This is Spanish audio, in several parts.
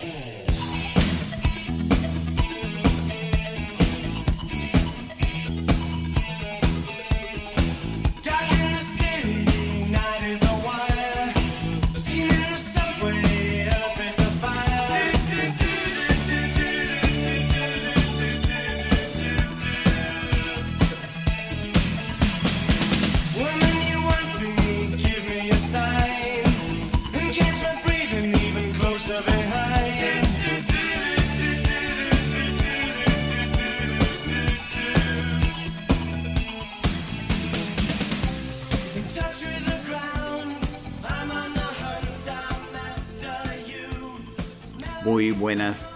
Muy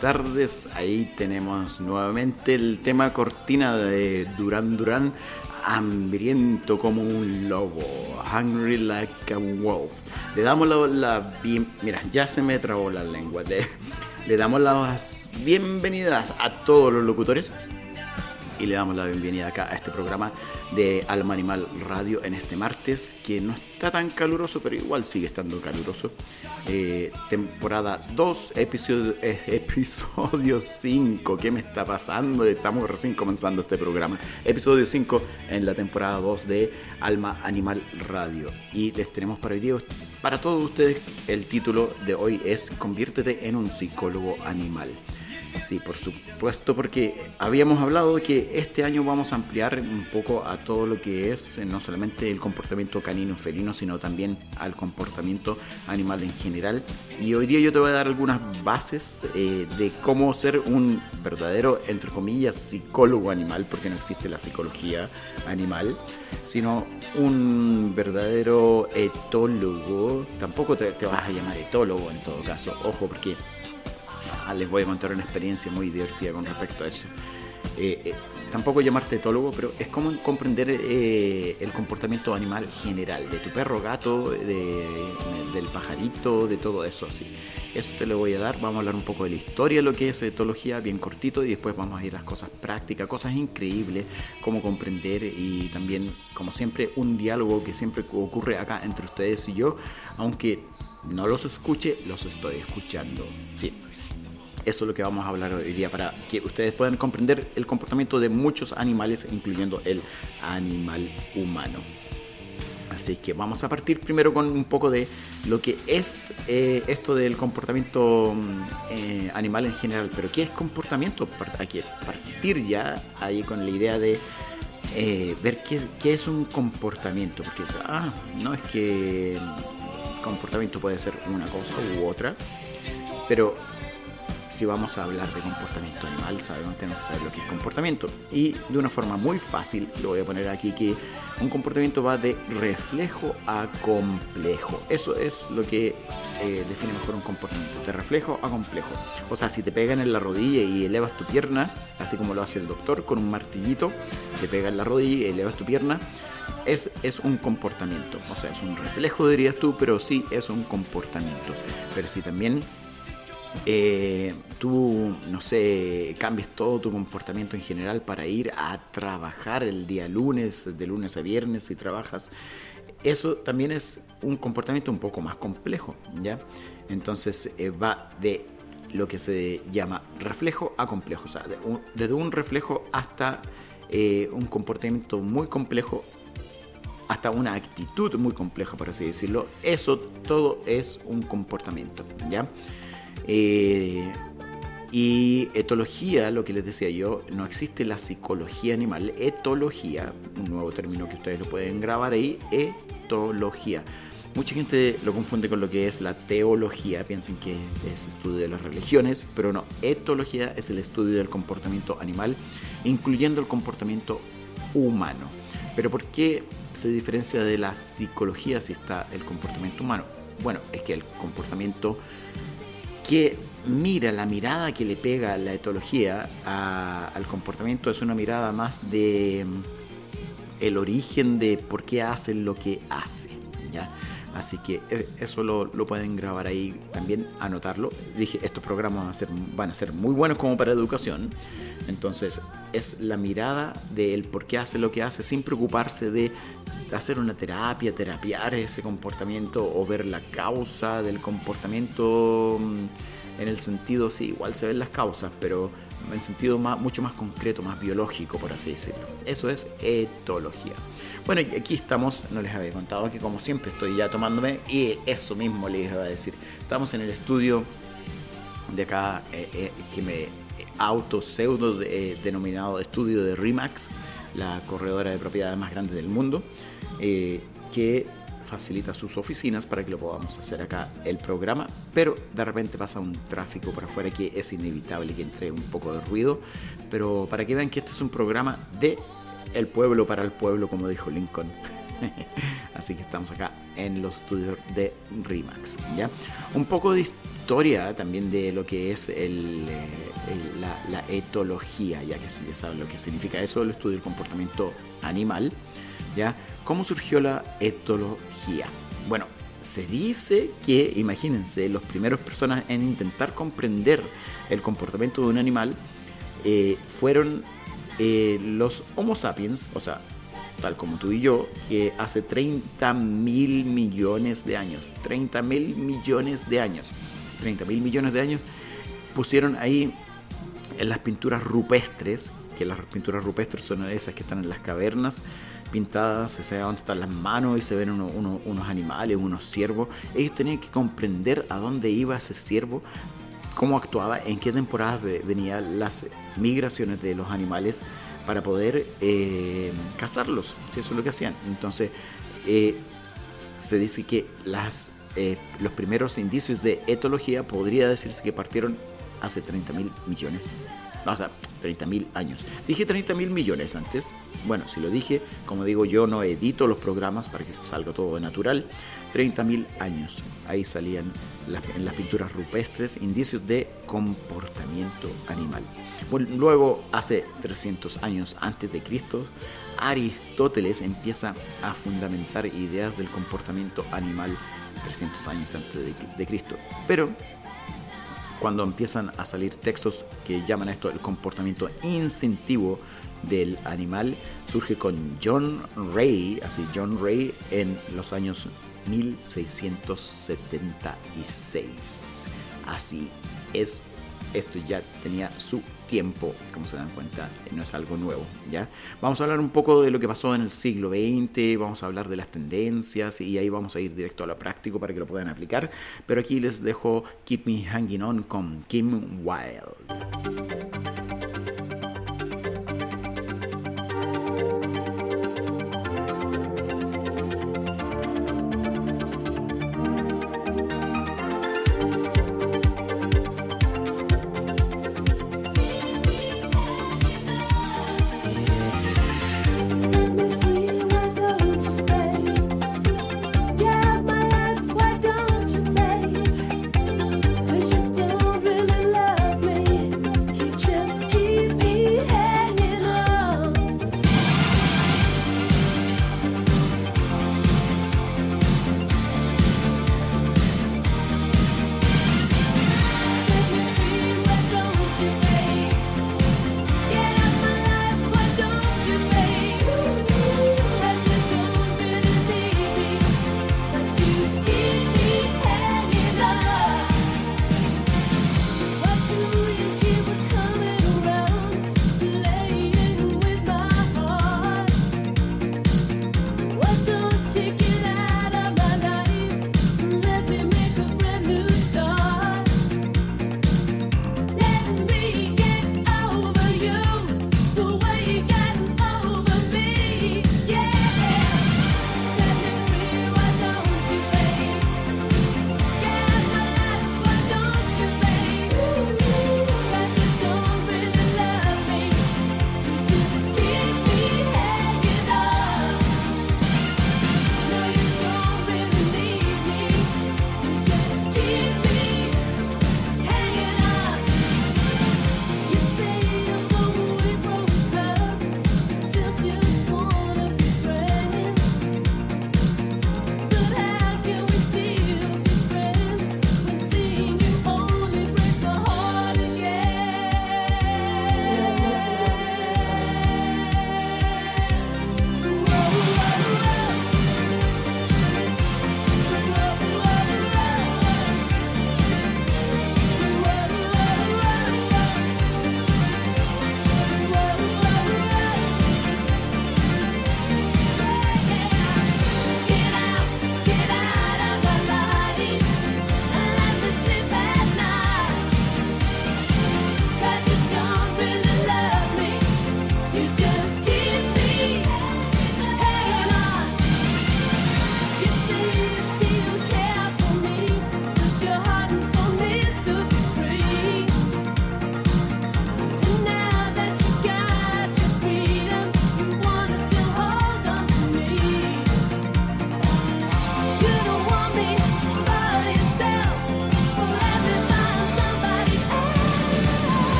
tardes, ahí tenemos nuevamente el tema cortina de Duran Duran, hambriento como un lobo, hungry like a wolf. Le damos la, mira, ya se me trabó la lengua, le, le damos las bienvenidas a todos los locutores y le damos la bienvenida acá a este programa de Alma Animal Radio en este martes, que no está tan caluroso, pero igual sigue estando caluroso. Eh, temporada 2, episodio, eh, episodio 5. ¿Qué me está pasando? Estamos recién comenzando este programa. Episodio 5 en la temporada 2 de Alma Animal Radio. Y les tenemos para hoy día, para todos ustedes, el título de hoy es Conviértete en un psicólogo animal. Sí, por supuesto, porque habíamos hablado que este año vamos a ampliar un poco a todo lo que es eh, no solamente el comportamiento canino felino, sino también al comportamiento animal en general. Y hoy día yo te voy a dar algunas bases eh, de cómo ser un verdadero, entre comillas, psicólogo animal, porque no existe la psicología animal, sino un verdadero etólogo. Tampoco te, te vas a llamar etólogo en todo caso, ojo, porque Ah, les voy a contar una experiencia muy divertida con respecto a eso. Eh, eh, tampoco llamarte etólogo, pero es como comprender eh, el comportamiento animal general, de tu perro, gato, del pajarito, de todo eso así. Eso te lo voy a dar, vamos a hablar un poco de la historia, lo que es etología, bien cortito, y después vamos a ir a las cosas prácticas, cosas increíbles, cómo comprender y también, como siempre, un diálogo que siempre ocurre acá entre ustedes y yo, aunque no los escuche, los estoy escuchando. Sí, eso es lo que vamos a hablar hoy día para que ustedes puedan comprender el comportamiento de muchos animales, incluyendo el animal humano. Así que vamos a partir primero con un poco de lo que es eh, esto del comportamiento mm, eh, animal en general. Pero ¿qué es comportamiento? Hay que partir ya ahí con la idea de eh, ver qué, es un comportamiento. Porque ah, no es que comportamiento puede ser una cosa u otra. Pero si vamos a hablar de comportamiento animal, sabemos tenemos que saber lo que es comportamiento. Y de una forma muy fácil, lo voy a poner aquí que un comportamiento va de reflejo a complejo. Eso es lo que eh, define mejor un comportamiento, de reflejo a complejo. O sea, si te pegan en la rodilla y elevas tu pierna, así como lo hace el doctor con un martillito, te pega en la rodilla y elevas tu pierna, es, es, un comportamiento. O sea, es un reflejo, dirías tú, pero sí es un comportamiento. Pero si también eh, tú, no sé, cambies todo tu comportamiento en general para ir a trabajar el día lunes, de lunes a viernes, si trabajas, eso también es un comportamiento un poco más complejo, ¿ya? Entonces eh, va de lo que se llama reflejo a complejo, o sea, desde un reflejo hasta eh, un comportamiento muy complejo hasta una actitud muy compleja, por así decirlo. Eso todo es un comportamiento, ¿ya? Eh, y etología, lo que les decía yo, no existe la psicología animal, etología, un nuevo término que ustedes lo pueden grabar ahí, etología. Mucha gente lo confunde con lo que es la teología, piensan que es estudio de las religiones, pero no, etología es el estudio del comportamiento animal, incluyendo el comportamiento humano. Pero ¿por qué se diferencia de la psicología si está el comportamiento humano? Bueno, es que el comportamiento que mira, la mirada que le pega la etología al comportamiento es una mirada más de mm, el origen de por qué hace lo que hace. ¿ya? Así que eh, eso lo, pueden grabar ahí también, anotarlo. Dije, estos programas van a, ser, van a ser muy buenos como para educación. Entonces, es la mirada del por qué hace lo que hace sin preocuparse de hacer una terapia, terapiar ese comportamiento o ver la causa del comportamiento mm, en el sentido, sí, igual se ven las causas, pero en sentido mucho más concreto, más biológico, por así decirlo. Eso es etología. Bueno, aquí estamos, no les había contado que como siempre estoy ya tomándome, y eso mismo les iba a decir. Estamos en el estudio de acá, eh, eh, que me auto pseudo eh, denominado estudio de Remax, la corredora de propiedades más grande del mundo, que facilita sus oficinas para que lo podamos hacer acá el programa, pero de repente pasa un tráfico por afuera que es inevitable que entre un poco de ruido, pero para que vean que este es un programa de el pueblo para el pueblo, como dijo Lincoln. Así que estamos acá en los estudios de Remax. ¿ya? Un poco de historia también de lo que es el, eh, la, etología, ya que ya saben lo que significa eso, el estudio del comportamiento animal. ¿ya? ¿Cómo surgió la etología? Bueno, se dice que, imagínense, las primeras personas en intentar comprender el comportamiento de un animal eh, fueron eh, los Homo sapiens, o sea, tal como tú y yo, que hace 30 mil millones de años, 30 mil millones de años, 30 mil millones de años, pusieron ahí en las pinturas rupestres, que las pinturas rupestres son esas que están en las cavernas, pintadas, se ve dónde están las manos y se ven unos animales, unos ciervos. Ellos tenían que comprender a dónde iba ese ciervo, cómo actuaba, en qué temporadas venían las migraciones de los animales para poder eh, cazarlos, si eso es lo que hacían. Entonces, eh, se dice que las, eh, los primeros indicios de etología podría decirse que partieron hace 30 mil millones o sea, 30 mil años. Dije 30 mil millones antes. Bueno, si lo dije, como digo, yo no edito los programas para que salga todo natural. 30 mil años. Ahí salían en las pinturas rupestres indicios de comportamiento animal. Bueno, luego, hace 300 años antes de Cristo, Aristóteles empieza a fundamentar ideas del comportamiento animal 300 años antes de Cristo. Pero cuando empiezan a salir textos que llaman esto el comportamiento instintivo del animal, surge con John Ray, así John Ray, en los años 1676. Así es, esto ya tenía su tiempo, como se dan cuenta, no es algo nuevo, ¿ya? Vamos a hablar un poco de lo que pasó en el siglo XX, vamos a hablar de las tendencias y ahí vamos a ir directo a lo práctico para que lo puedan aplicar, pero aquí les dejo Keep Me Hanging On con Kim Wilde.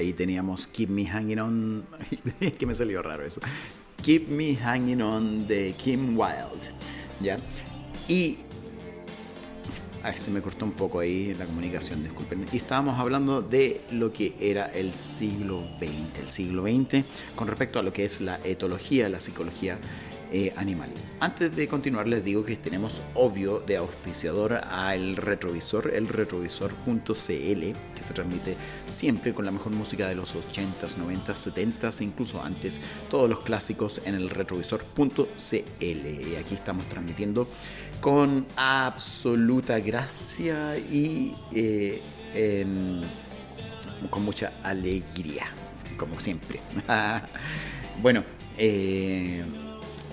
Ahí teníamos Keep Me Hanging On, que me salió raro eso. Keep Me Hanging On de Kim Wilde, ¿ya? Y Ay, se me cortó un poco ahí la comunicación, disculpen. Y estábamos hablando de lo que era el siglo XX. El siglo XX con respecto a lo que es la etología, la psicología eh, animal. Antes de continuar les digo que tenemos obvio de auspiciador al retrovisor, el retrovisor.cl, que se transmite siempre con la mejor música de los 80s, 90s, 70s, incluso antes, todos los clásicos en el retrovisor.cl. Y aquí estamos transmitiendo con absoluta gracia y eh, con mucha alegría, como siempre. bueno, eh,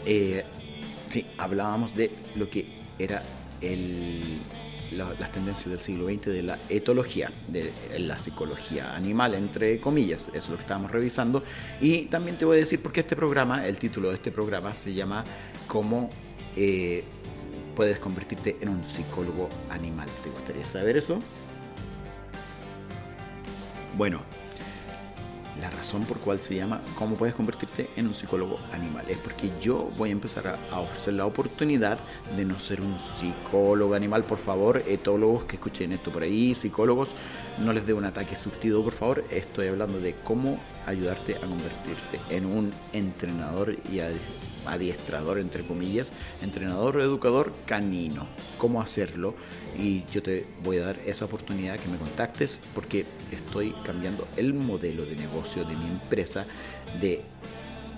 eh, sí, hablábamos de lo que era las tendencias del siglo XX de la etología, de la psicología animal, entre comillas, eso es lo que estábamos revisando. Y también te voy a decir por qué este programa, el título de este programa se llama Cómo eh, puedes convertirte en un psicólogo animal. ¿Te gustaría saber eso? Bueno, la razón por cual se llama cómo puedes convertirte en un psicólogo animal. Es porque yo voy a empezar a, ofrecer la oportunidad de no ser un psicólogo animal. Por favor etólogos que escuchen esto por ahí psicólogos no les dé un ataque surtido por favor. Estoy hablando de cómo ayudarte a convertirte en un entrenador y adiestrador, entre comillas, entrenador educador canino. ¿Cómo hacerlo? Y yo te voy a dar esa oportunidad que me contactes porque estoy cambiando el modelo de negocio de mi empresa de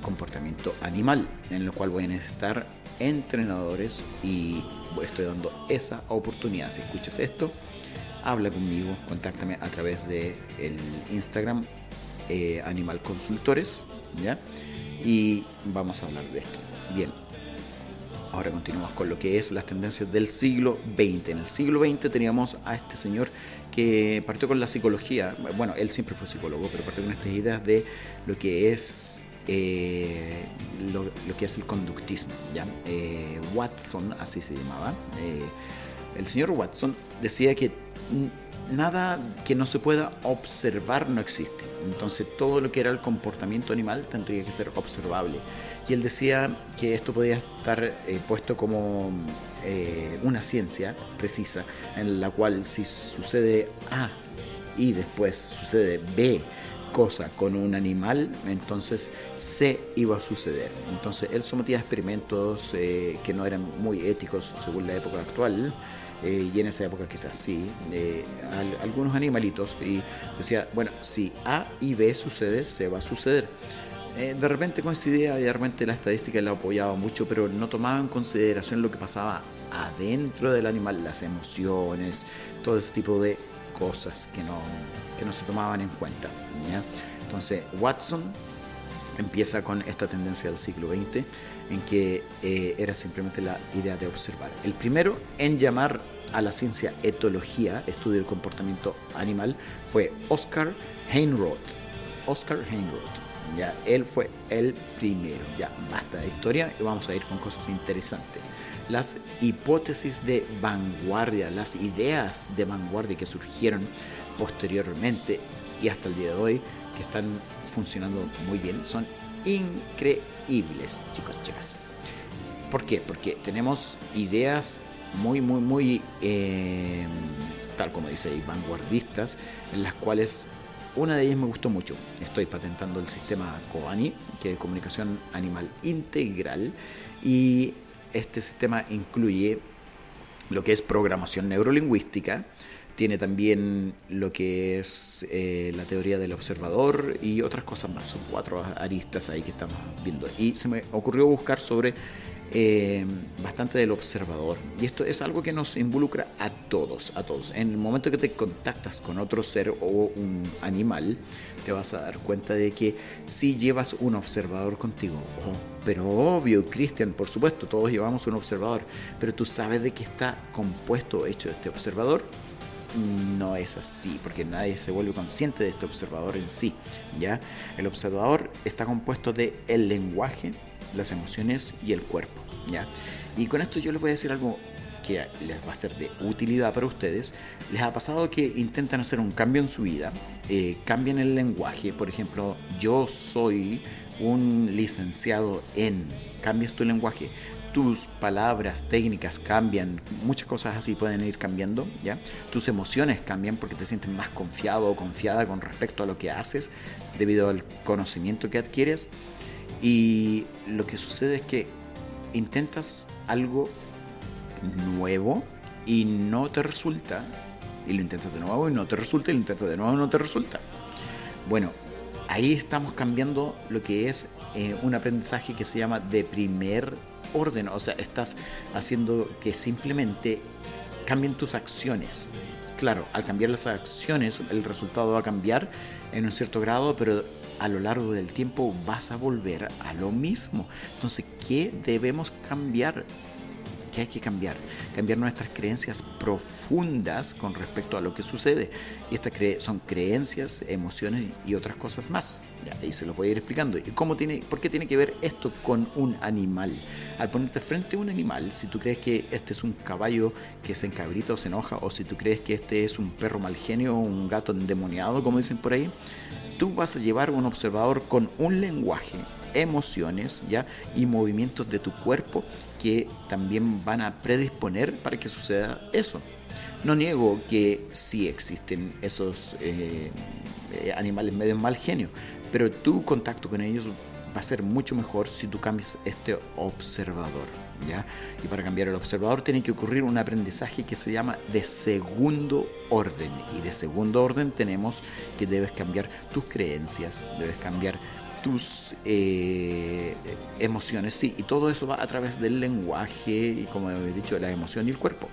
comportamiento animal, en el cual voy a necesitar entrenadores y estoy dando esa oportunidad. Si escuchas esto, habla conmigo, contáctame a través de el Instagram eh, Animal Consultores, ¿ya? Y vamos a hablar de esto. Bien, ahora continuamos con lo que es las tendencias del siglo XX. En el siglo XX teníamos a este señor que partió con la psicología, bueno, él siempre fue psicólogo, pero partió con estas ideas de lo que es eh, lo, que es el conductismo. ¿ya? Eh, Watson, así se llamaba, eh, el señor Watson decía que nada que no se pueda observar no existe. Entonces todo lo que era el comportamiento animal tendría que ser observable. Y él decía que esto podía estar eh, puesto como eh, una ciencia precisa, en la cual si sucede A y después sucede B cosa con un animal, entonces C iba a suceder. Entonces él sometía experimentos eh, que no eran muy éticos según la época actual eh, y en esa época quizás sí, eh, algunos animalitos, y decía, bueno, si A y B sucede, C va a suceder. Eh, de repente coincidía y de repente la estadística la apoyaba mucho, pero no tomaba en consideración lo que pasaba adentro del animal, las emociones, todo ese tipo de cosas que no, que no se tomaban en cuenta. Entonces, Watson empieza con esta tendencia del siglo XX en que eh, era simplemente la idea de observar. El primero en llamar a la ciencia etología, estudio del comportamiento animal, fue Oscar Heinroth. Oscar Heinroth. Ya, él fue el primero. Ya, basta de historia y vamos a ir con cosas interesantes. Las hipótesis de vanguardia, las ideas de vanguardia que surgieron posteriormente y hasta el día de hoy, que están funcionando muy bien, son increíbles, chicos, chicas. ¿Por qué? Porque tenemos ideas muy, muy, muy, eh, tal como dice ahí, vanguardistas, en las cuales una de ellas me gustó mucho. Estoy patentando el sistema Kobani, que es comunicación animal integral, y este sistema incluye lo que es programación neurolingüística, tiene también lo que es eh, la teoría del observador y otras cosas más. Son cuatro aristas ahí que estamos viendo. Y se me ocurrió buscar sobre eh, bastante del observador. Y esto es algo que nos involucra a todos, a todos. En el momento que te contactas con otro ser o un animal, te vas a dar cuenta de que si llevas un observador contigo, oh, pero obvio, Cristian, por supuesto, todos llevamos un observador, pero tú sabes de qué está compuesto, hecho este observador no es así, porque nadie se vuelve consciente de este observador en sí, ¿ya? El observador está compuesto de el lenguaje, las emociones y el cuerpo, ¿ya? Y con esto yo les voy a decir algo que les va a ser de utilidad para ustedes. ¿Les ha pasado que intentan hacer un cambio en su vida? Eh, cambian el lenguaje, por ejemplo, yo soy un licenciado en, cambias tu lenguaje, tus palabras técnicas cambian, muchas cosas así pueden ir cambiando, ¿ya? Tus emociones cambian porque te sientes más confiado o confiada con respecto a lo que haces debido al conocimiento que adquieres. Y lo que sucede es que intentas algo nuevo y no te resulta, y lo intentas de nuevo y no te resulta, y lo intentas de nuevo y no te resulta. Bueno, ahí estamos cambiando lo que es eh, un aprendizaje que se llama de primer orden, o sea, estás haciendo que simplemente cambien tus acciones. Claro, al cambiar las acciones el resultado va a cambiar en un cierto grado, pero a lo largo del tiempo vas a volver a lo mismo. Entonces, ¿qué debemos cambiar? ¿Qué hay que cambiar? Cambiar nuestras creencias profundas con respecto a lo que sucede. Y estas son creencias, emociones y otras cosas más. Ya, ahí se los voy a ir explicando. ¿Y cómo tiene, por qué tiene que ver esto con un animal? Al ponerte frente a un animal, si tú crees que este es un caballo que se encabrita o se enoja, o si tú crees que este es un perro mal genio o un gato endemoniado, como dicen por ahí, tú vas a llevar un observador con un lenguaje, emociones ¿ya? y movimientos de tu cuerpo que también van a predisponer para que suceda eso. No niego que sí existen esos eh, eh, animales medio mal genio, pero tu contacto con ellos va a ser mucho mejor si tú cambias este observador. ¿ya? Y para cambiar el observador tiene que ocurrir un aprendizaje que se llama de segundo orden. Y de segundo orden tenemos que debes cambiar tus creencias, debes cambiar tus eh, emociones, sí, y todo eso va a través del lenguaje y como he dicho, de la emoción y el cuerpo.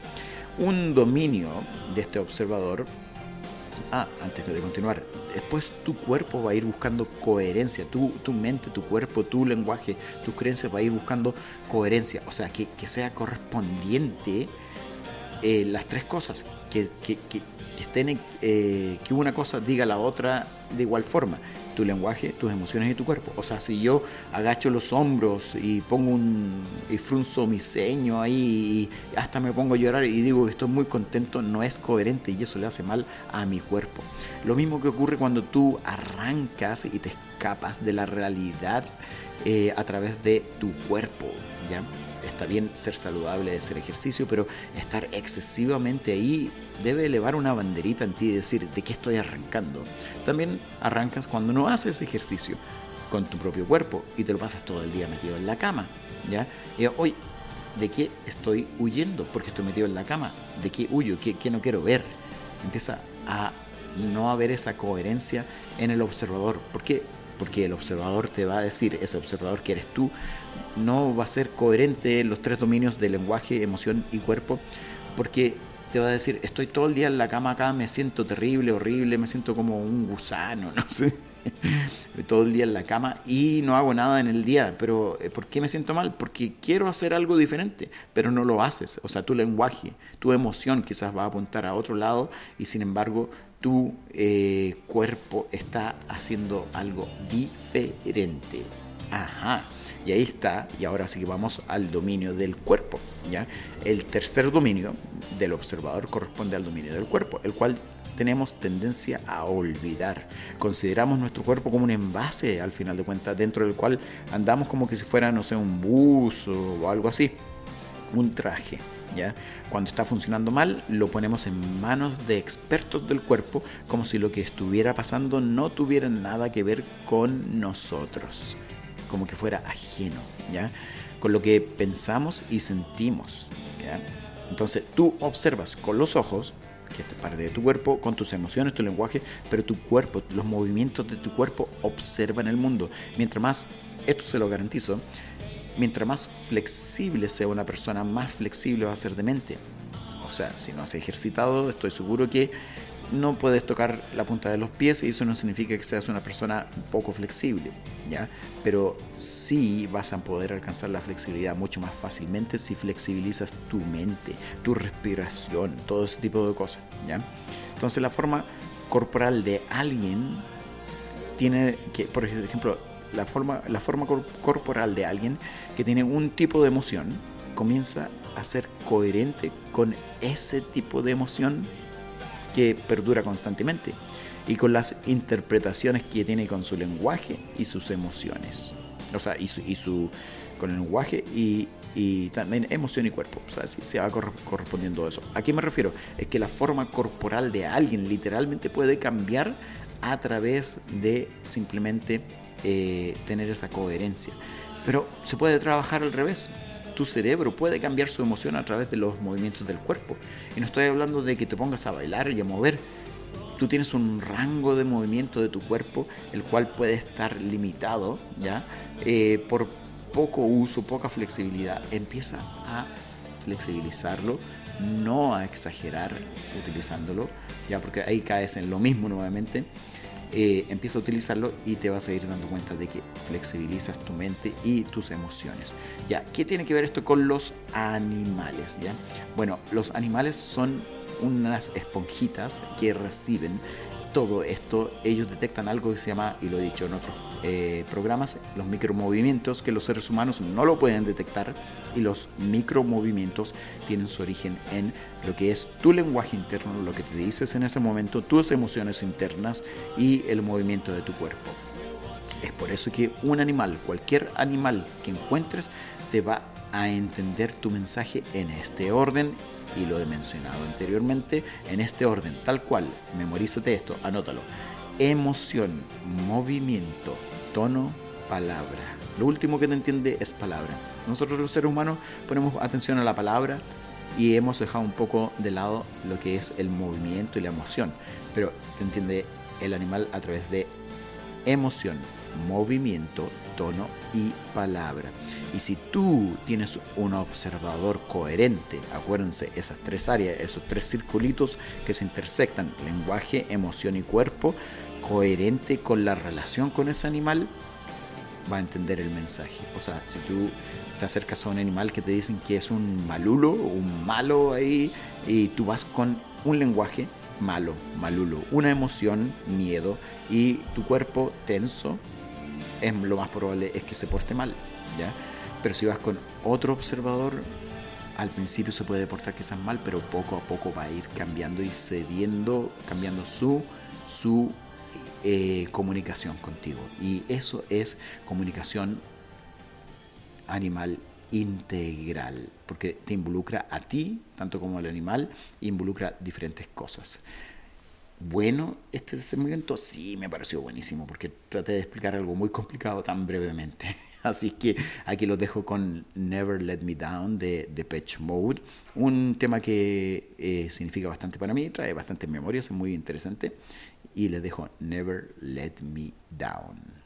Un dominio de este observador Ah, antes de continuar, después tu cuerpo va a ir buscando coherencia, tu, tu mente, tu cuerpo, tu lenguaje, tus creencias va a ir buscando coherencia, o sea, que, sea correspondiente eh, las tres cosas, que, que, que estén, eh, que una cosa diga la otra de igual forma tu lenguaje, tus emociones y tu cuerpo. O sea, si yo agacho los hombros y pongo un y frunzo mi ceño ahí y hasta me pongo a llorar y digo que estoy muy contento, no es coherente y eso le hace mal a mi cuerpo. Lo mismo que ocurre cuando tú arrancas y te escapas de la realidad eh, a través de tu cuerpo, ¿ya? Está bien ser saludable, hacer ejercicio, pero estar excesivamente ahí debe elevar una banderita en ti y decir, ¿de qué estoy arrancando? También arrancas cuando no haces ejercicio con tu propio cuerpo y te lo pasas todo el día metido en la cama, ¿ya? Y hoy, ¿de qué estoy huyendo? Porque estoy metido en la cama. ¿De qué huyo? ¿Qué, qué no quiero ver? Empieza a no haber esa coherencia en el observador. ¿Por qué? Porque el observador te va a decir, ese observador que eres tú, no va a ser coherente en los tres dominios de lenguaje, emoción y cuerpo, porque te va a decir, estoy todo el día en la cama acá, me siento terrible, horrible, me siento como un gusano, no sé. todo el día en la cama y no hago nada en el día. Pero eh, ¿por qué me siento mal? Porque quiero hacer algo diferente, pero no lo haces. O sea, tu lenguaje, tu emoción quizás va a apuntar a otro lado y sin embargo tu eh, cuerpo está haciendo algo diferente. Ajá. Y ahí está, y ahora sí que vamos al dominio del cuerpo. ¿ya? El tercer dominio del observador corresponde al dominio del cuerpo, el cual tenemos tendencia a olvidar. Consideramos nuestro cuerpo como un envase, al final de cuentas, dentro del cual andamos como que si fuera, no sé, un buzo o algo así, un traje. ¿Ya? Cuando está funcionando mal, lo ponemos en manos de expertos del cuerpo, como si lo que estuviera pasando no tuviera nada que ver con nosotros como que fuera ajeno, ¿ya? Con lo que pensamos y sentimos, ¿ya? Entonces tú observas con los ojos, que es parte de tu cuerpo, con tus emociones, tu lenguaje, pero tu cuerpo, los movimientos de tu cuerpo observan el mundo. Mientras más, esto se lo garantizo, mientras más flexible sea una persona, más flexible va a ser de mente. O sea, si no has ejercitado, estoy seguro que no puedes tocar la punta de los pies y eso no significa que seas una persona poco flexible, ¿ya? Pero sí vas a poder alcanzar la flexibilidad mucho más fácilmente si flexibilizas tu mente, tu respiración, todo ese tipo de cosas, ¿ya? Entonces la forma corporal de alguien tiene que, por ejemplo, la forma, la forma corporal de alguien que tiene un tipo de emoción, comienza a ser coherente con ese tipo de emoción que perdura constantemente y con las interpretaciones que tiene con su lenguaje y sus emociones. O sea, y su, con el lenguaje y, también emoción y cuerpo. O sea, se va correspondiendo a eso. ¿A qué me refiero? Es que la forma corporal de alguien literalmente puede cambiar a través de simplemente eh, tener esa coherencia. Pero se puede trabajar al revés. Tu cerebro puede cambiar su emoción a través de los movimientos del cuerpo. Y no estoy hablando de que te pongas a bailar y a mover. Tú tienes un rango de movimiento de tu cuerpo, el cual puede estar limitado, ¿ya? Eh, por poco uso, poca flexibilidad. Empieza a flexibilizarlo, no a exagerar utilizándolo, ya porque ahí caes en lo mismo nuevamente eh, empieza a utilizarlo y te vas a ir dando cuenta de que flexibilizas tu mente y tus emociones. Ya, ¿qué tiene que ver esto con los animales? Ya, bueno, los animales son unas esponjitas que reciben todo esto. Ellos detectan algo que se llama, y lo he dicho en otros eh, programas, los micromovimientos que los seres humanos no lo pueden detectar y los micromovimientos tienen su origen en lo que es tu lenguaje interno, lo que te dices en ese momento, tus emociones internas y el movimiento de tu cuerpo. Es por eso que un animal, cualquier animal que encuentres, te va a entender tu mensaje en este orden y lo he mencionado anteriormente en este orden, tal cual. Memorízate esto, anótalo. Emoción, movimiento, tono, palabra. Lo último que te entiende es palabra. Nosotros los seres humanos ponemos atención a la palabra y hemos dejado un poco de lado lo que es el movimiento y la emoción. Pero te entiende el animal a través de emoción, movimiento, tono y palabra. Y si tú tienes un observador coherente, acuérdense, esas tres áreas, esos tres circulitos que se intersectan, lenguaje, emoción y cuerpo, coherente con la relación con ese animal, va a entender el mensaje. O sea, si tú te acercas a un animal que te dicen que es un malulo, un malo ahí, y tú vas con un lenguaje malo, malulo, una emoción, miedo, y tu cuerpo tenso, es lo más probable es que se porte mal, ¿ya? Pero si vas con otro observador, al principio se puede portar quizás mal, pero poco a poco va a ir cambiando y cediendo, cambiando su, su eh, comunicación contigo. Y eso es comunicación animal integral, porque te involucra a ti, tanto como al animal, involucra diferentes cosas. Bueno, este desenvolvimiento sí me pareció buenísimo, porque traté de explicar algo muy complicado tan brevemente. Así que aquí los dejo con Never Let Me Down de Patch Mode, un tema que eh, significa bastante para mí, trae bastantes memorias, es muy interesante y les dejo Never Let Me Down.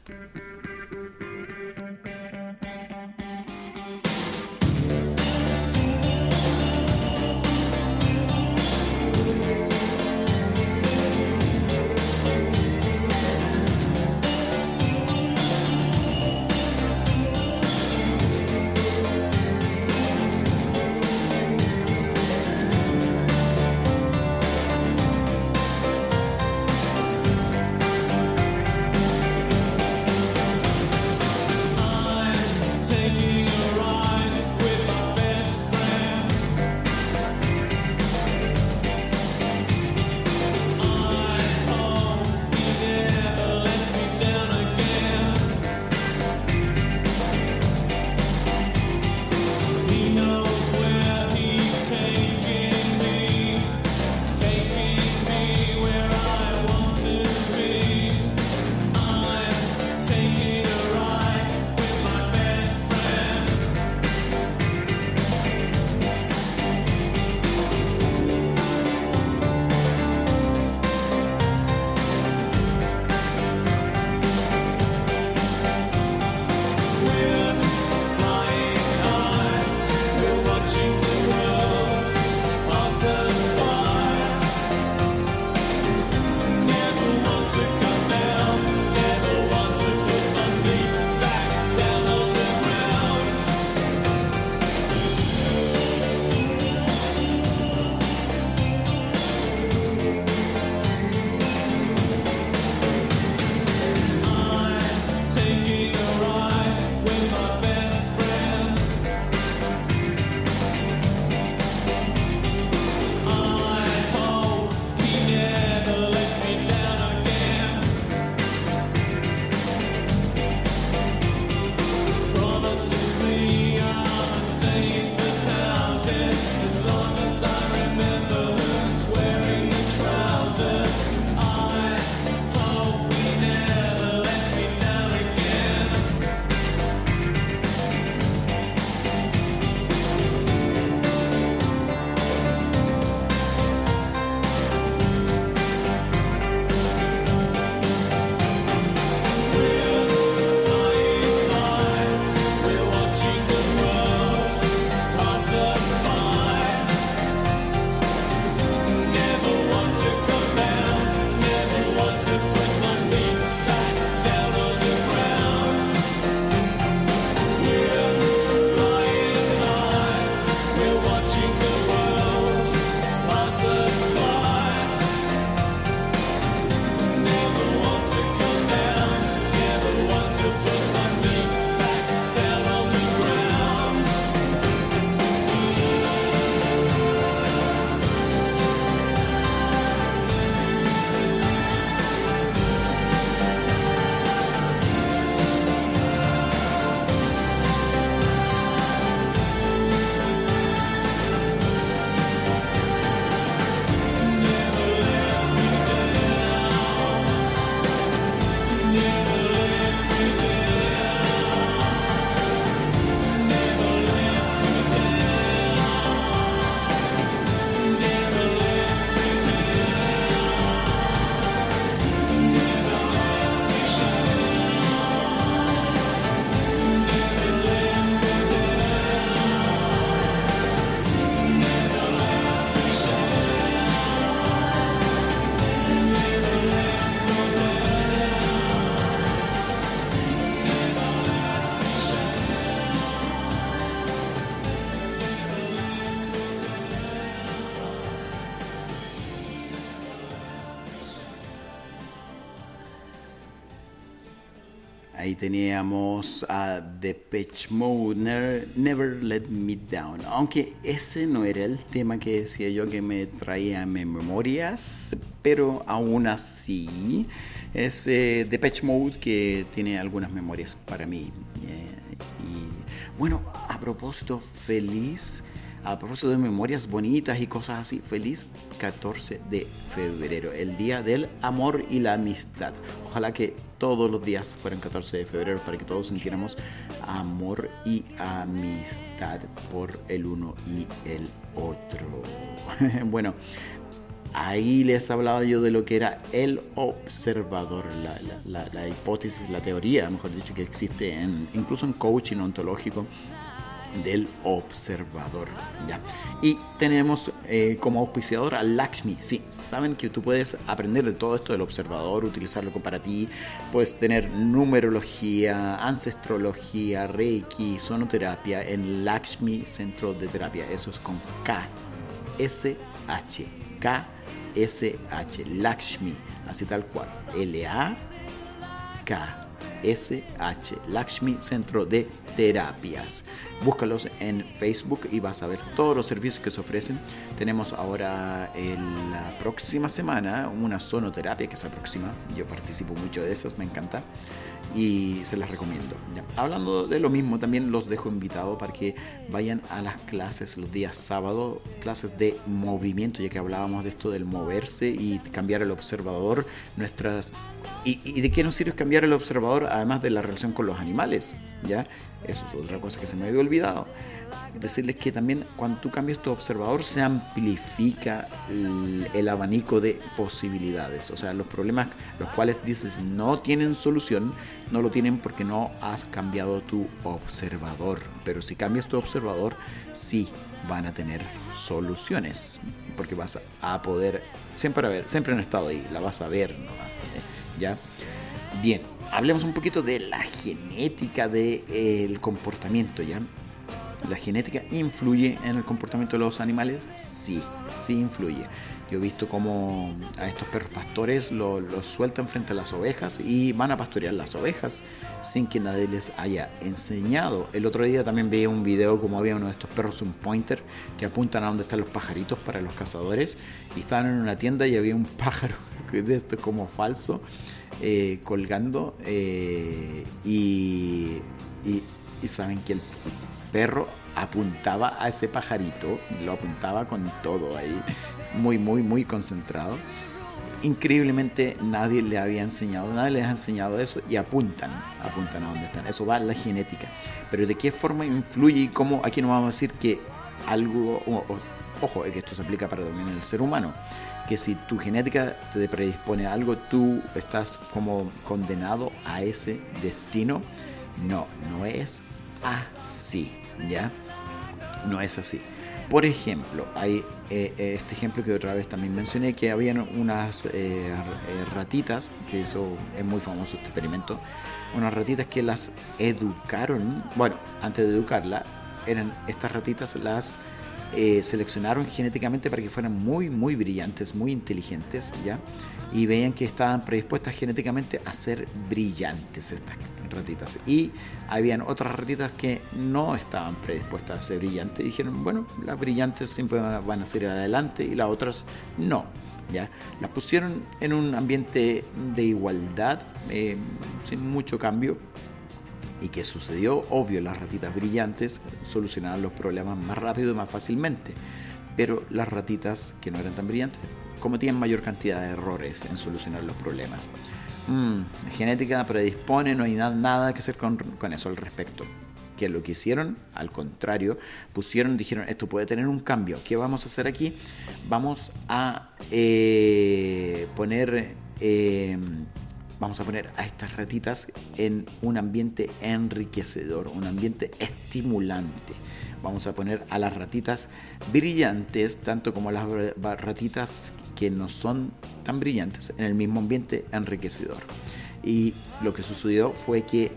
Teníamos a Depeche Mode, Never, Let Me Down. Aunque ese no era el tema que decía yo que me traía memorias, pero aún así es eh, Depeche Mode que tiene algunas memorias para mí. Eh, bueno, a propósito, feliz a propósito de memorias bonitas y cosas así, feliz 14 de febrero, el día del amor y la amistad. Ojalá que todos los días fueran 14 de febrero para que todos sintiéramos amor y amistad por el uno y el otro. bueno, ahí les hablaba yo de lo que era el observador, la, hipótesis, la teoría, mejor dicho, que existe en, incluso en coaching ontológico del observador. ¿ya? Y tenemos eh, como auspiciador a Lakshmi. Sí, saben que tú puedes aprender de todo esto del observador, utilizarlo para ti. Puedes tener numerología, ancestrología, reiki, sonoterapia en Lakshmi Centro de Terapia. Eso es con K, S, H, K, S, H, Lakshmi, así tal cual. L, A, K. SH, Lakshmi Centro de Terapias. Búscalos en Facebook y vas a ver todos los servicios que se ofrecen. Tenemos ahora en la próxima semana una sonoterapia que se aproxima. Yo participo mucho de esas, me encanta y se las recomiendo. Hablando de lo mismo, también los dejo invitados para que vayan a las clases los días sábado, clases de movimiento, ya que hablábamos de esto del moverse y cambiar el observador, nuestras ¿Y, de qué nos sirve cambiar el observador además de la relación con los animales? ¿ya? Eso es otra cosa que se me había olvidado. Decirles que también cuando tú cambias tu observador se amplifica el, abanico de posibilidades. O sea, los problemas los cuales dices no tienen solución, no lo tienen porque no has cambiado tu observador. Pero si cambias tu observador, sí van a tener soluciones. Porque vas a poder, siempre, a ver, siempre han estado ahí, la vas a ver nomás. ¿Ya? Bien, hablemos un poquito de la genética del de, comportamiento, ¿ya? ¿La genética influye en el comportamiento de los animales? Sí, sí influye. Yo he visto cómo a estos perros pastores los sueltan frente a las ovejas y van a pastorear las ovejas sin que nadie les haya enseñado. El otro día también vi un video como había uno de estos perros, un pointer, que apuntan a donde están los pajaritos para los cazadores y estaban en una tienda y había un pájaro de esto como falso eh, colgando eh, y, y, saben que el perro apuntaba a ese pajarito, lo apuntaba con todo ahí, muy, muy, muy concentrado. Increíblemente nadie le había enseñado, nadie les ha enseñado eso y apuntan, apuntan a donde están. Eso va a la genética. Pero de qué forma influye y cómo, aquí no vamos a decir que algo, ojo, es que esto se aplica para también el ser humano que si tu genética te predispone a algo, tú estás como condenado a ese destino. No, no es así, ¿ya? No es así. Por ejemplo, hay eh, eh, este ejemplo que otra vez también mencioné, que habían unas eh, ratitas, que eso es muy famoso este experimento, unas ratitas que las educaron, bueno, antes de educarla, eran estas ratitas las seleccionaron genéticamente para que fueran muy, muy brillantes, muy inteligentes, ¿ya? Y veían que estaban predispuestas genéticamente a ser brillantes estas ratitas. Y habían otras ratitas que no estaban predispuestas a ser brillantes. Dijeron, bueno, las brillantes siempre van a ser adelante y las otras no. ¿ya? Las pusieron en un ambiente de igualdad, eh, sin mucho cambio, ¿Y qué sucedió? Obvio, las ratitas brillantes solucionaban los problemas más rápido y más fácilmente, pero las ratitas que no eran tan brillantes cometían mayor cantidad de errores en solucionar los problemas. Mm, genética predispone, no hay nada, que hacer con, eso al respecto. Que lo que hicieron, al contrario, pusieron, dijeron, esto puede tener un cambio. ¿Qué vamos a hacer aquí? Vamos a eh, poner eh, vamos a poner a estas ratitas en un ambiente enriquecedor, un ambiente estimulante. Vamos a poner a las ratitas brillantes, tanto como las ratitas que no son tan brillantes, en el mismo ambiente enriquecedor. Y lo que sucedió fue que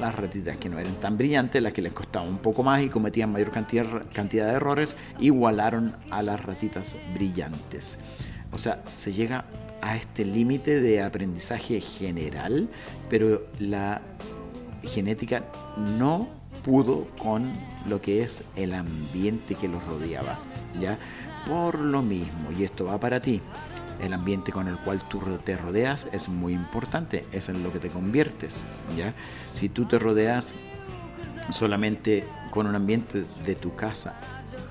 las ratitas que no eran tan brillantes, las que les costaba un poco más y cometían mayor cantidad, cantidad de errores, igualaron a las ratitas brillantes. O sea, se llega a este límite de aprendizaje general, pero la genética no pudo con lo que es el ambiente que los rodeaba, ¿ya? Por lo mismo, y esto va para ti, el ambiente con el cual tú te rodeas es muy importante, es en lo que te conviertes, ¿ya? Si tú te rodeas solamente con un ambiente de tu casa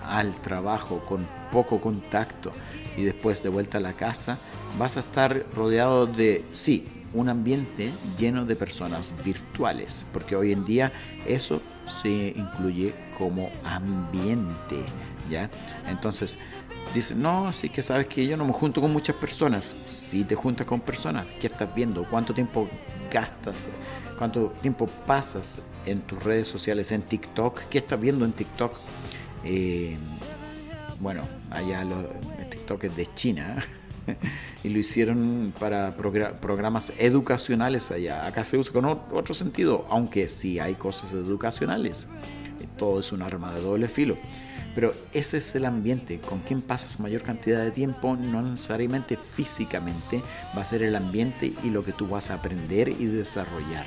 al trabajo, con poco contacto y después de vuelta a la casa, vas a estar rodeado de, sí, un ambiente lleno de personas virtuales, porque hoy en día eso se incluye como ambiente, ¿ya? Entonces, dice, no, sí que sabes que yo no me junto con muchas personas. Si te juntas con personas, ¿qué estás viendo? ¿Cuánto tiempo gastas? ¿Cuánto tiempo pasas en tus redes sociales, en TikTok? ¿Qué estás viendo en TikTok? Eh, bueno, allá los TikTok es de China. y lo hicieron para programas educacionales allá. Acá se usa con otro sentido, aunque sí hay cosas educacionales. Todo es un arma de doble filo. Pero ese es el ambiente, con quien pasas mayor cantidad de tiempo, no necesariamente físicamente, va a ser el ambiente y lo que tú vas a aprender y desarrollar.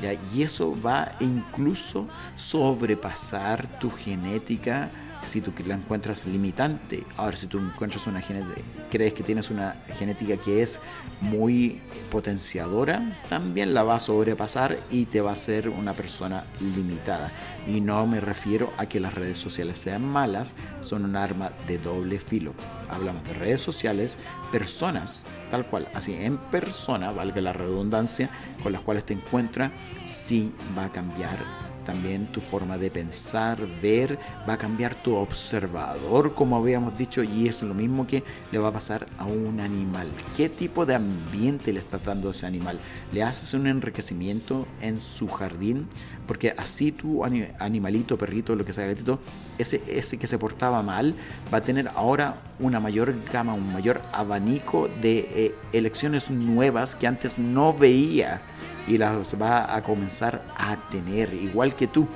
¿ya? Y eso va incluso sobrepasar tu genética si tú la encuentras limitante. Ahora, si tú encuentras una genética, crees que tienes una genética que es muy potenciadora, también la va a sobrepasar y te va a hacer una persona limitada. Y no me refiero a que las redes sociales sean malas, son un arma de doble filo. Hablamos de redes sociales, personas, tal cual, así en persona, valga la redundancia, con las cuales te encuentras, sí va a cambiar también tu forma de pensar, ver, va a cambiar tu observador, como habíamos dicho, y es lo mismo que le va a pasar a un animal. ¿Qué tipo de ambiente le está dando ese animal? ¿Le haces un enriquecimiento en su jardín? Porque así tu animalito, perrito, lo que sea, gatito, ese, ese que se portaba mal, va a tener ahora una mayor gama, un mayor abanico de eh, elecciones nuevas que antes no veía y las va a comenzar a tener, igual que tú.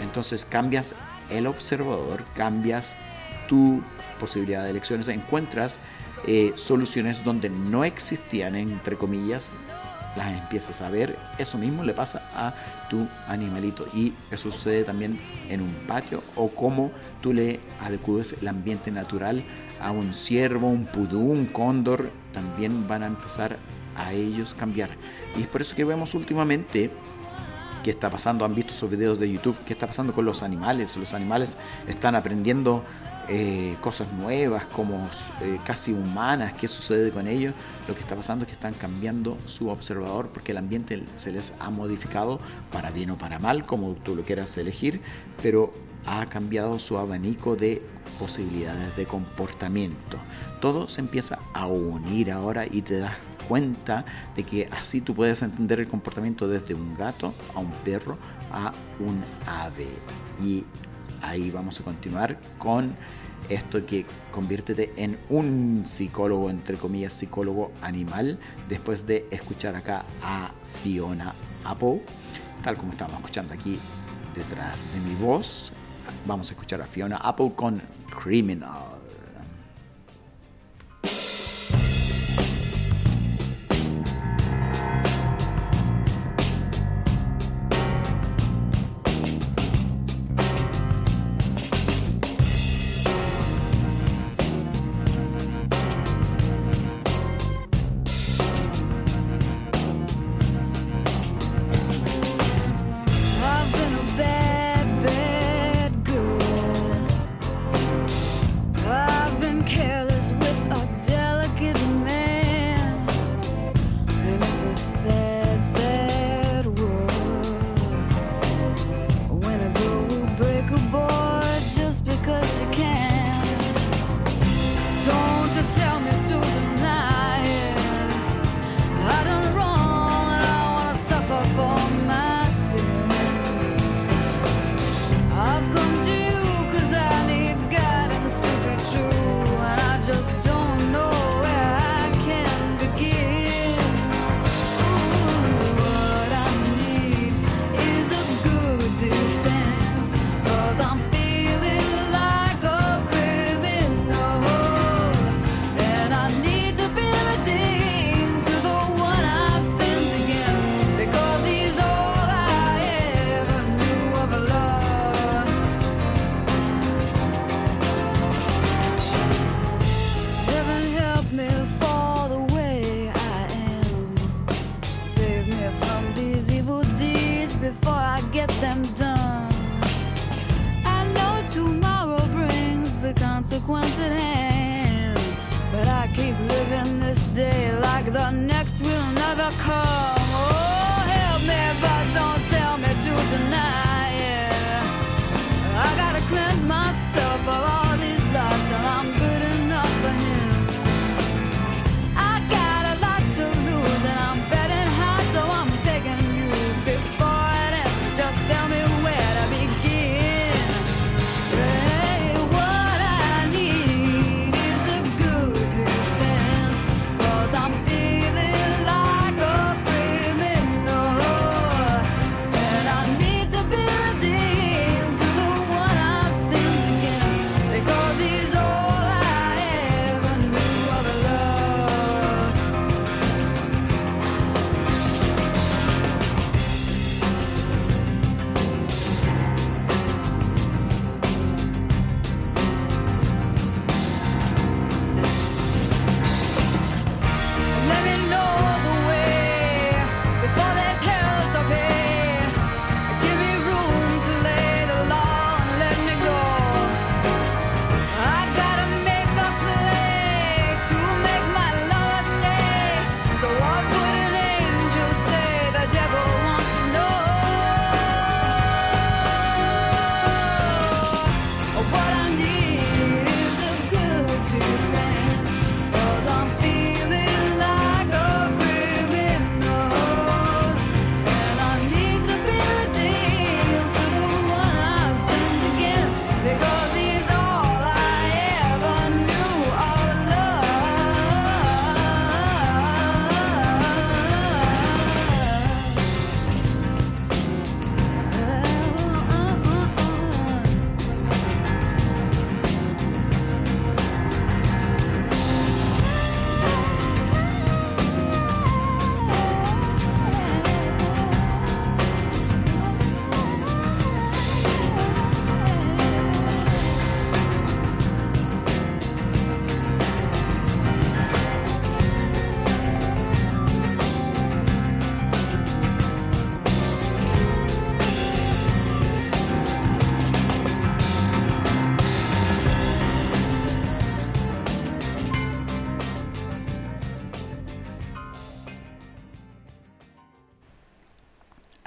Entonces cambias el observador, cambias tu posibilidad de elecciones, encuentras eh, soluciones donde no existían, entre comillas, las empiezas a ver. Eso mismo le pasa a tu animalito y eso sucede también en un patio o como tú le adecues el ambiente natural a un ciervo, un pudú, un cóndor, también van a empezar a ellos cambiar. Y es por eso que vemos últimamente qué está pasando. Han visto esos videos de YouTube, qué está pasando con los animales. Los animales están aprendiendo eh, cosas nuevas, como eh, casi humanas, qué sucede con ellos. Lo que está pasando es que están cambiando su observador porque el ambiente se les ha modificado para bien o para mal, como tú lo quieras elegir, pero ha cambiado su abanico de posibilidades de comportamiento. Todo se empieza a unir ahora y te das cuenta de que así tú puedes entender el comportamiento desde un gato a un perro a un ave. Y ahí vamos a continuar con esto que conviértete en un psicólogo, entre comillas, psicólogo animal, después de escuchar acá a Fiona Apple, tal como estamos escuchando aquí detrás de mi voz. Vamos a escuchar a Fiona Apple con Criminal.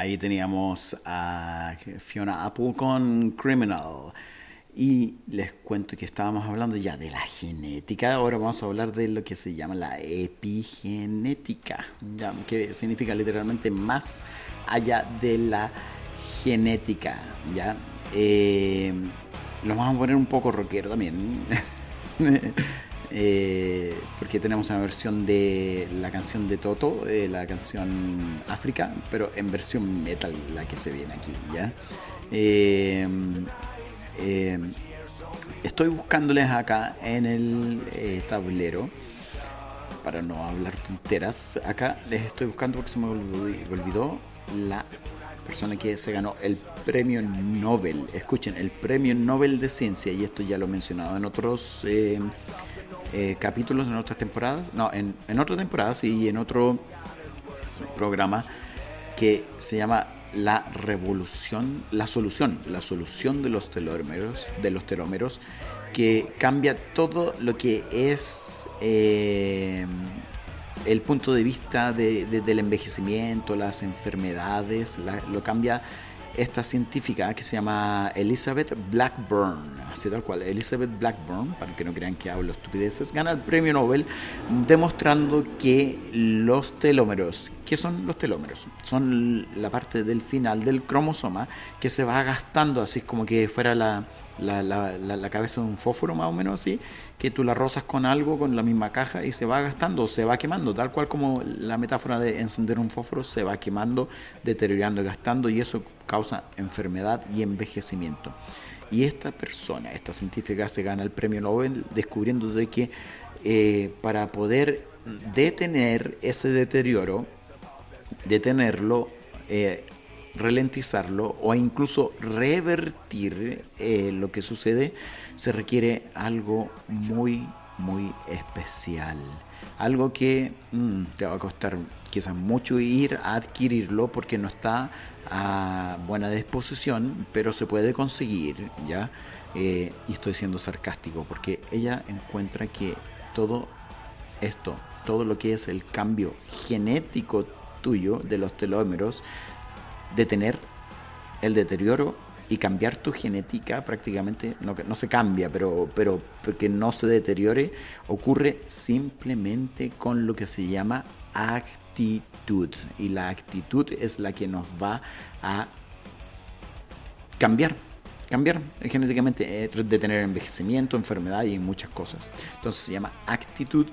Ahí teníamos a Fiona Apple con Criminal. Y les cuento que estábamos hablando ya de la genética. Ahora vamos a hablar de lo que se llama la epigenética, que significa literalmente más allá de la genética. ¿ya? Eh, lo vamos a poner un poco rockero también. Eh, porque tenemos una versión de la canción de Toto, eh, la canción África, pero en versión metal la que se viene aquí, ¿ya? Eh, eh, estoy buscándoles acá en el eh, tablero para no hablar tonteras. Acá les estoy buscando porque se me olvidó, olvidó la persona que se ganó el premio Nobel. Escuchen, el premio Nobel de Ciencia, y esto ya lo he mencionado en otros eh, capítulos, en otras temporadas. No, en, en otra temporada, sí, y en otro programa que se llama La Revolución, la solución, la solución de los telómeros, de los telómeros, que cambia todo lo que es eh, el punto de vista de- de- del envejecimiento, las enfermedades, lo cambia esta científica que se llama Elizabeth Blackburn, así tal cual, Elizabeth Blackburn, para que no crean que hablo estupideces, gana el premio Nobel demostrando que los telómeros, ¿qué son los telómeros? Son la parte del final del cromosoma que se va gastando, así como que fuera la, la, la- la- cabeza de un fósforo más o menos así, que tú la rozas con algo, con la misma caja y se va gastando, se va quemando, tal cual como la metáfora de encender un fósforo, se va quemando, deteriorando y gastando y eso causa enfermedad y envejecimiento. Y esta persona, esta científica, se gana el premio Nobel descubriendo de que eh, para poder detener ese deterioro, detenerlo, eh, ralentizarlo o incluso revertir eh, lo que sucede, se requiere algo muy, muy especial. Algo que mm, te va a costar quizás mucho ir a adquirirlo porque no está a buena disposición, pero se puede conseguir, ¿ya? eh, y estoy siendo sarcástico, porque ella encuentra que todo esto, todo lo que es el cambio genético tuyo de los telómeros, detener el deterioro y cambiar tu genética prácticamente, no, no se cambia, pero, pero que no se deteriore, ocurre simplemente con lo que se llama actitud. Y la actitud es la que nos va a cambiar, cambiar genéticamente, eh, detener envejecimiento, enfermedad y muchas cosas. Entonces se llama actitud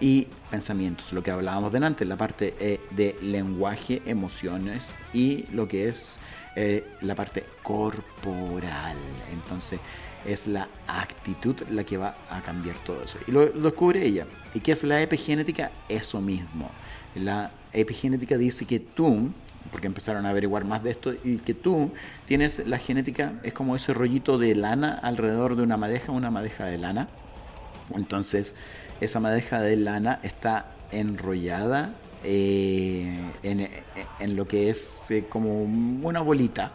y pensamientos, lo que hablábamos delante, la parte eh, de lenguaje, emociones y lo que es eh, la parte corporal. Entonces es la actitud la que va a cambiar todo eso. Y lo, descubre ella. ¿Y qué es la epigenética? Eso mismo. La epigenética dice que tú, porque empezaron a averiguar más de esto, y que tú tienes la genética, es como ese rollito de lana alrededor de una madeja, una madeja de lana. Entonces, esa madeja de lana está enrollada eh, en, lo que es eh, como una bolita.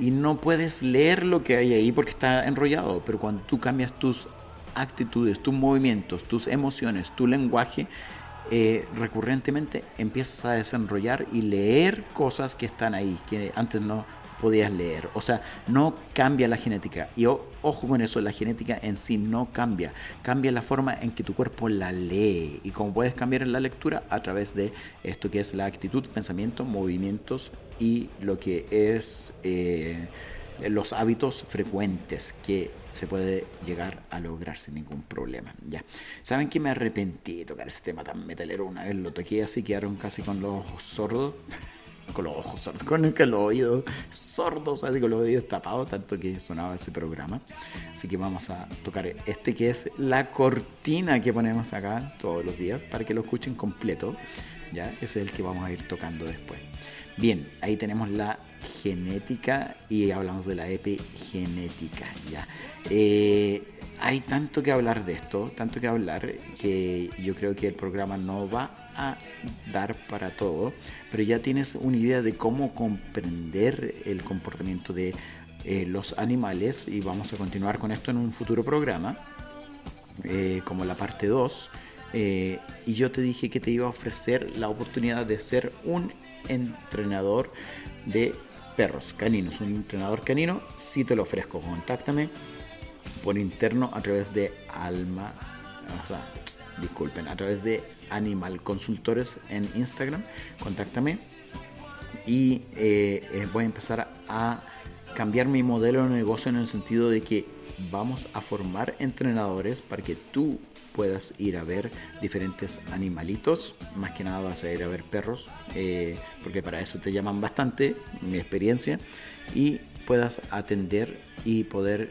Y no puedes leer lo que hay ahí porque está enrollado, pero cuando tú cambias tus actitudes, tus movimientos, tus emociones, tu lenguaje, eh, recurrentemente empiezas a desenrollar y leer cosas que están ahí, que antes no podías leer. O sea, no cambia la genética. Y ojo con eso, la genética en sí no cambia. Cambia la forma en que tu cuerpo la lee. Y cómo puedes cambiar en la lectura a través de esto que es la actitud, pensamiento, movimientos y lo que es eh, los hábitos frecuentes que se puede llegar a lograr sin ningún problema. Ya. ¿Saben que me arrepentí de tocar ese tema tan metalero? Una vez lo toqué así, quedaron casi con los sordos con los ojos sordos, con los oídos sordos, así con los oídos tapados, tanto que sonaba ese programa. Así que vamos a tocar este que es la cortina que ponemos acá todos los días para que lo escuchen completo. ¿ya? Ese es el que vamos a ir tocando después. Bien, ahí tenemos la genética y hablamos de la epigenética. ¿ya? Eh, hay tanto que hablar de esto, tanto que hablar, que yo creo que el programa no va dar para todo, pero ya tienes una idea de cómo comprender el comportamiento de eh, los animales y vamos a continuar con esto en un futuro programa, eh, como la parte 2. Eh, y yo te dije que te iba a ofrecer la oportunidad de ser un entrenador de perros caninos, un entrenador canino, si te lo ofrezco, contáctame por interno a través de Alma, disculpen, a través de Animal Consultores en Instagram. Contáctame y eh, eh, voy a empezar a cambiar mi modelo de negocio en el sentido de que vamos a formar entrenadores para que tú puedas ir a ver diferentes animalitos. Más que nada vas a ir a ver perros, eh, porque para eso te llaman bastante, mi experiencia, y puedas atender y poder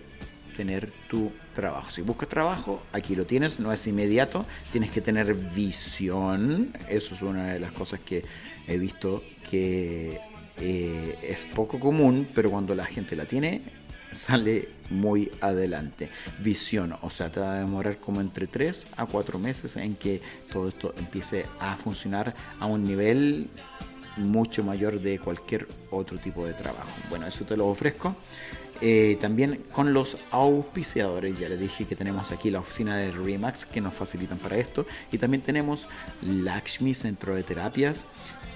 tener tu trabajo. Si buscas trabajo, aquí lo tienes, no es inmediato, tienes que tener visión. Eso es una de las cosas que he visto que eh, es poco común, pero cuando la gente la tiene, sale muy adelante. Visión, o sea, te va a demorar como entre 3 a 4 meses en que todo esto empiece a funcionar a un nivel mucho mayor de cualquier otro tipo de trabajo. Bueno, eso te lo ofrezco. Eh, también con los auspiciadores, ya les dije que tenemos aquí la oficina de Remax que nos facilitan para esto. Y también tenemos Lakshmi Centro de Terapias.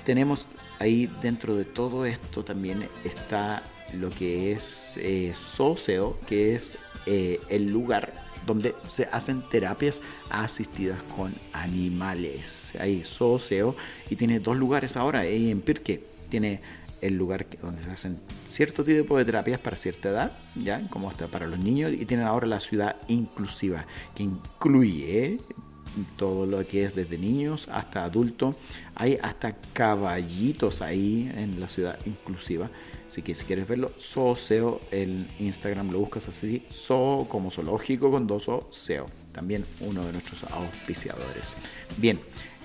Tenemos ahí dentro de todo esto también está lo que es eh, Soseo, que es eh, el lugar donde se hacen terapias asistidas con animales. Ahí Soseo y tiene dos lugares ahora, ahí en Pirque. Tiene el lugar donde se hacen cierto tipo de terapias para cierta edad, ya como está para los niños, y tienen ahora la ciudad inclusiva, que incluye todo lo que es desde niños hasta adultos. Hay hasta caballitos ahí en la ciudad inclusiva. Así que si quieres verlo, SEO en Instagram lo buscas así, So como zoológico con dos O. También uno de nuestros auspiciadores. Bien,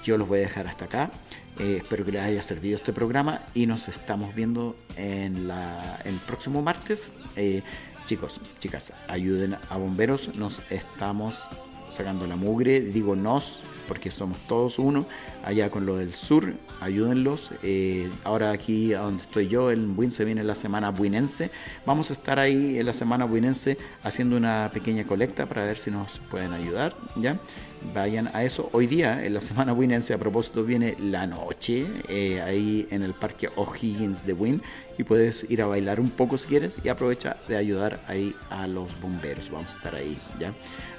yo los voy a dejar hasta acá. Eh, espero que les haya servido este programa y nos estamos viendo en la, el próximo martes. Eh, chicos, chicas, ayuden a bomberos. Nos estamos sacando la mugre. Digo nos porque somos todos uno. Allá con lo del sur, ayúdenlos. Eh, ahora aquí a donde estoy yo, en Buin se viene la semana buinense. Vamos a estar ahí en la semana buinense haciendo una pequeña colecta para ver si nos pueden ayudar. ¿ya? Vayan a eso. Hoy día, en la semana buinense, a propósito, viene la noche eh, ahí en el parque O'Higgins de Win y puedes ir a bailar un poco si quieres y aprovecha de ayudar ahí a los bomberos. Vamos a estar ahí, ¿ya?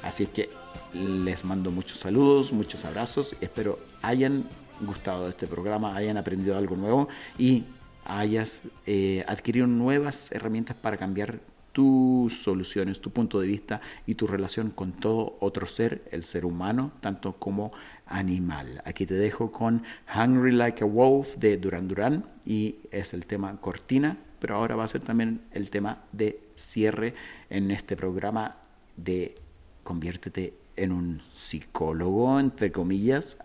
Así es que les mando muchos saludos, muchos abrazos. Espero hayan gustado de este programa, hayan aprendido algo nuevo y hayas eh, adquirido nuevas herramientas para cambiar tus soluciones, tu punto de vista y tu relación con todo otro ser, el ser humano, tanto como animal. Aquí te dejo con Hungry Like a Wolf de Duran Duran y es el tema cortina, pero ahora va a ser también el tema de cierre en este programa de Conviértete en un psicólogo, entre comillas,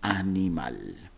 animal.